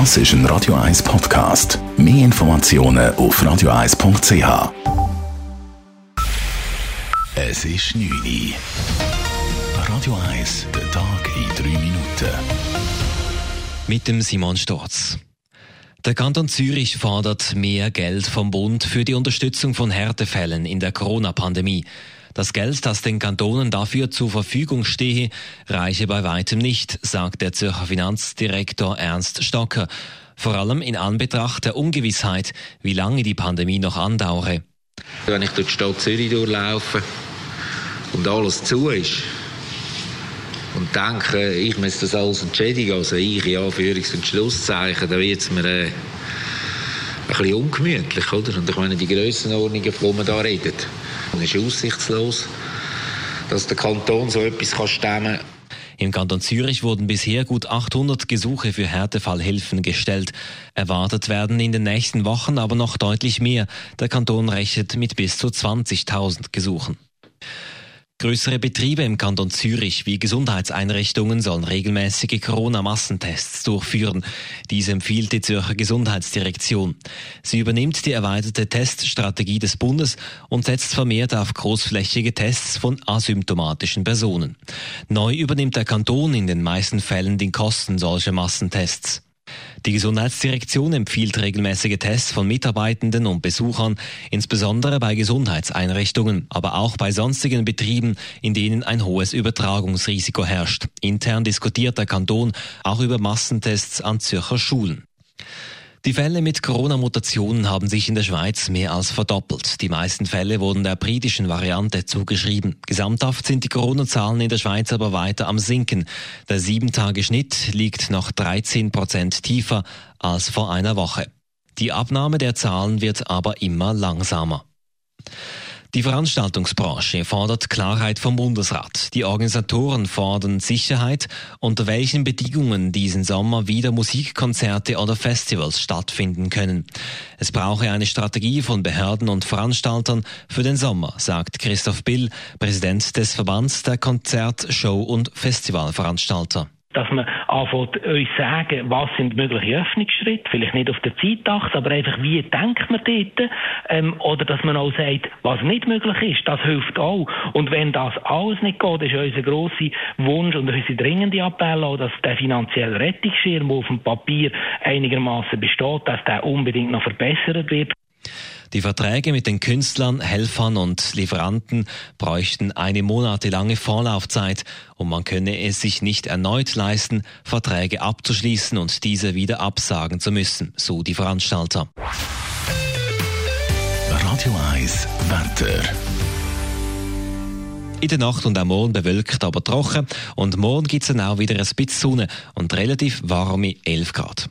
Das ist ein Radio 1 Podcast. Mehr Informationen auf radio1.ch. Es ist 9 Uhr. Radio 1, der Tag in 3 Minuten. Mit dem Simon Storz. Der Kanton Zürich fordert mehr Geld vom Bund für die Unterstützung von Härtefällen in der Corona-Pandemie. Das Geld, das den Kantonen dafür zur Verfügung stehe, reiche bei weitem nicht, sagt der Zürcher Finanzdirektor Ernst Stocker. Vor allem in Anbetracht der Ungewissheit, wie lange die Pandemie noch andauere. Wenn ich durch die Stadt Zürich durchlaufe und alles zu ist und denke, ich müsste das alles entschädigen, also ich in Anführungs- und Schlusszeichen, dann wird es mir äh, bisschen ungemütlich, oder? Und ich meine, die Grössenordnungen, von denen man da redet, es ist aussichtslos, dass der Kanton so etwas kann stemmen kann. Im Kanton Zürich wurden bisher gut 800 Gesuche für Härtefallhilfen gestellt. Erwartet werden in den nächsten Wochen aber noch deutlich mehr. Der Kanton rechnet mit bis zu 20.000 Gesuchen. Größere Betriebe im Kanton Zürich wie Gesundheitseinrichtungen sollen regelmäßige Corona-Massentests durchführen. Dies empfiehlt die Zürcher Gesundheitsdirektion. Sie übernimmt die erweiterte Teststrategie des Bundes und setzt vermehrt auf großflächige Tests von asymptomatischen Personen. Neu übernimmt der Kanton in den meisten Fällen die Kosten solcher Massentests. Die Gesundheitsdirektion empfiehlt regelmäßige Tests von Mitarbeitenden und Besuchern, insbesondere bei Gesundheitseinrichtungen, aber auch bei sonstigen Betrieben, in denen ein hohes Übertragungsrisiko herrscht. Intern diskutiert der Kanton auch über Massentests an Zürcher Schulen. Die Fälle mit Corona-Mutationen haben sich in der Schweiz mehr als verdoppelt. Die meisten Fälle wurden der britischen Variante zugeschrieben. Gesamthaft sind die Corona-Zahlen in der Schweiz aber weiter am Sinken. Der 7-Tage-Schnitt liegt noch 13 Prozent tiefer als vor einer Woche. Die Abnahme der Zahlen wird aber immer langsamer. Die Veranstaltungsbranche fordert Klarheit vom Bundesrat. Die Organisatoren fordern Sicherheit, unter welchen Bedingungen diesen Sommer wieder Musikkonzerte oder Festivals stattfinden können. Es brauche eine Strategie von Behörden und Veranstaltern für den Sommer, sagt Christoph Bill, Präsident des Verbands der Konzert-, Show- und Festivalveranstalter dass man anfängt, uns sagen, was sind mögliche Öffnungsschritte, vielleicht nicht auf der Zeitachse, aber einfach, wie denkt man dort, ähm, oder dass man auch sagt, was nicht möglich ist, das hilft auch. Und wenn das alles nicht geht, ist unser grosser Wunsch und unsere dringende Appell auch, dass der finanzielle Rettungsschirm, der auf dem Papier einigermaßen besteht, dass der unbedingt noch verbessert wird. Die Verträge mit den Künstlern, Helfern und Lieferanten bräuchten eine monatelange Vorlaufzeit und man könne es sich nicht erneut leisten, Verträge abzuschließen und diese wieder absagen zu müssen, so die Veranstalter. Radio 1 Wetter. In der Nacht und am Morgen bewölkt, aber trocken. Und morgen gibt es dann auch wieder ein bisschen Sonne und relativ warme 11 Grad.